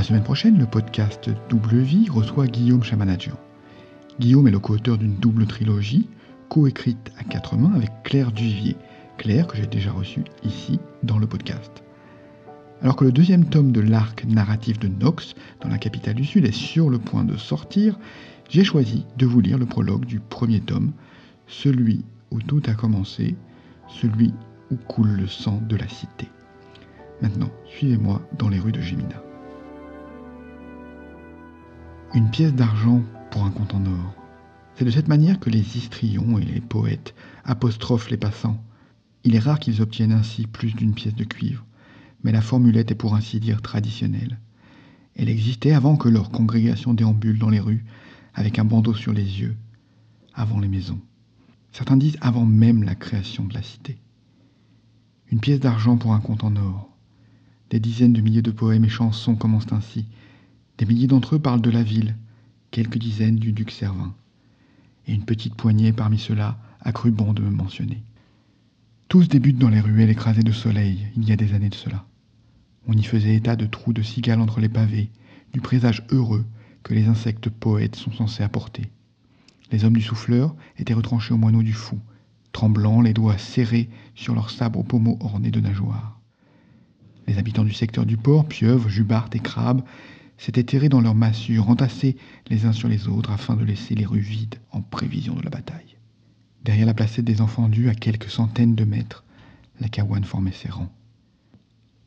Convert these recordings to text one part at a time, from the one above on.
La semaine prochaine, le podcast Double Vie reçoit Guillaume Chamanadjian. Guillaume est le co-auteur d'une double trilogie, coécrite à quatre mains avec Claire Duvier. Claire que j'ai déjà reçue ici dans le podcast. Alors que le deuxième tome de l'arc narratif de Nox, dans la capitale du Sud, est sur le point de sortir, j'ai choisi de vous lire le prologue du premier tome, celui où tout a commencé, celui où coule le sang de la cité. Maintenant, suivez-moi dans les rues de Gémina. Une pièce d'argent pour un compte en or. C'est de cette manière que les histrions et les poètes apostrophent les passants. Il est rare qu'ils obtiennent ainsi plus d'une pièce de cuivre mais la formulette est pour ainsi dire traditionnelle. Elle existait avant que leur congrégation déambule dans les rues, avec un bandeau sur les yeux, avant les maisons. Certains disent avant même la création de la cité. Une pièce d'argent pour un compte en or. Des dizaines de milliers de poèmes et chansons commencent ainsi. Des milliers d'entre eux parlent de la ville, quelques dizaines du duc Servin. Et une petite poignée parmi ceux-là a cru bon de me mentionner. Tous débutent dans les ruelles écrasées de soleil, il y a des années de cela. On y faisait état de trous de cigales entre les pavés, du présage heureux que les insectes poètes sont censés apporter. Les hommes du souffleur étaient retranchés au moineau du fou, tremblants, les doigts serrés sur leurs sabres aux pommeaux ornés de nageoires. Les habitants du secteur du port, pieuvres, jubartes et crabes, s'étaient terrés dans leurs massures, entassés les uns sur les autres afin de laisser les rues vides en prévision de la bataille. Derrière la placette des enfants dus, à quelques centaines de mètres, la caouane formait ses rangs.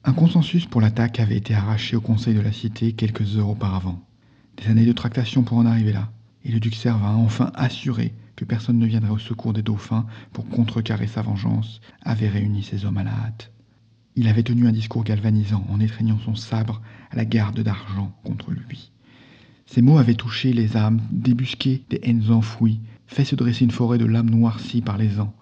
Un consensus pour l'attaque avait été arraché au Conseil de la Cité quelques heures auparavant. Des années de tractation pour en arriver là, et le duc Servin enfin assuré que personne ne viendrait au secours des dauphins pour contrecarrer sa vengeance, avait réuni ses hommes à la hâte. Il avait tenu un discours galvanisant en étreignant son sabre à la garde d'argent contre lui. Ces mots avaient touché les âmes, débusqué des haines enfouies, fait se dresser une forêt de lames noircies par les ans.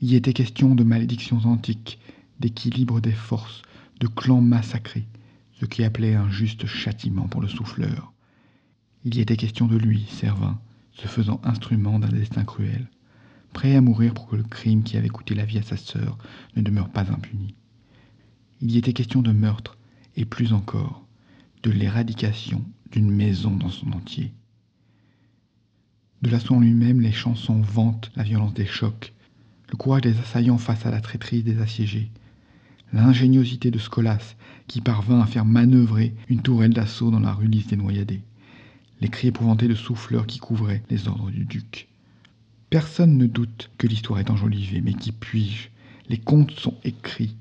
Il y était question de malédictions antiques, d'équilibre des forces, de clans massacrés, ce qui appelait un juste châtiment pour le souffleur. Il y était question de lui, Servin, se faisant instrument d'un destin cruel, prêt à mourir pour que le crime qui avait coûté la vie à sa sœur ne demeure pas impuni. Il y était question de meurtre, et plus encore, de l'éradication d'une maison dans son entier. De la son lui-même, les chansons vantent la violence des chocs, le courage des assaillants face à la traîtrise des assiégés, l'ingéniosité de Scolas, qui parvint à faire manœuvrer une tourelle d'assaut dans la rue des Noyadés, les cris épouvantés de souffleurs qui couvraient les ordres du duc. Personne ne doute que l'histoire est enjolivée, mais qui puis-je? Les contes sont écrits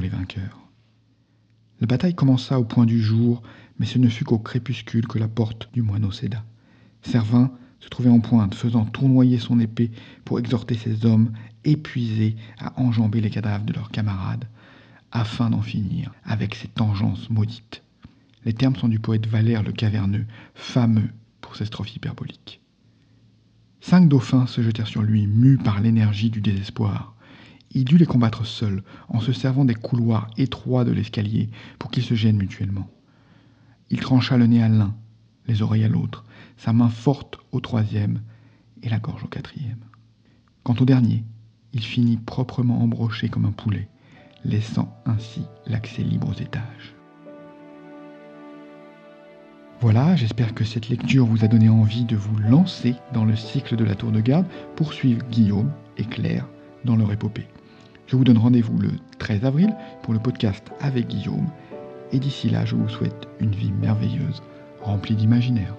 les vainqueurs. La bataille commença au point du jour, mais ce ne fut qu'au crépuscule que la porte du moineau céda. Servin se trouvait en pointe, faisant tournoyer son épée pour exhorter ses hommes épuisés à enjamber les cadavres de leurs camarades, afin d'en finir avec ces tangences maudites. Les termes sont du poète Valère le Caverneux, fameux pour ses strophes hyperboliques. Cinq dauphins se jetèrent sur lui, mus par l'énergie du désespoir. Il dut les combattre seul, en se servant des couloirs étroits de l'escalier pour qu'ils se gênent mutuellement. Il trancha le nez à l'un, les oreilles à l'autre, sa main forte au troisième et la gorge au quatrième. Quant au dernier, il finit proprement embroché comme un poulet laissant ainsi l'accès libre aux étages. Voilà, j'espère que cette lecture vous a donné envie de vous lancer dans le cycle de la tour de garde pour suivre Guillaume et Claire dans leur épopée. Je vous donne rendez-vous le 13 avril pour le podcast avec Guillaume et d'ici là je vous souhaite une vie merveilleuse remplie d'imaginaire.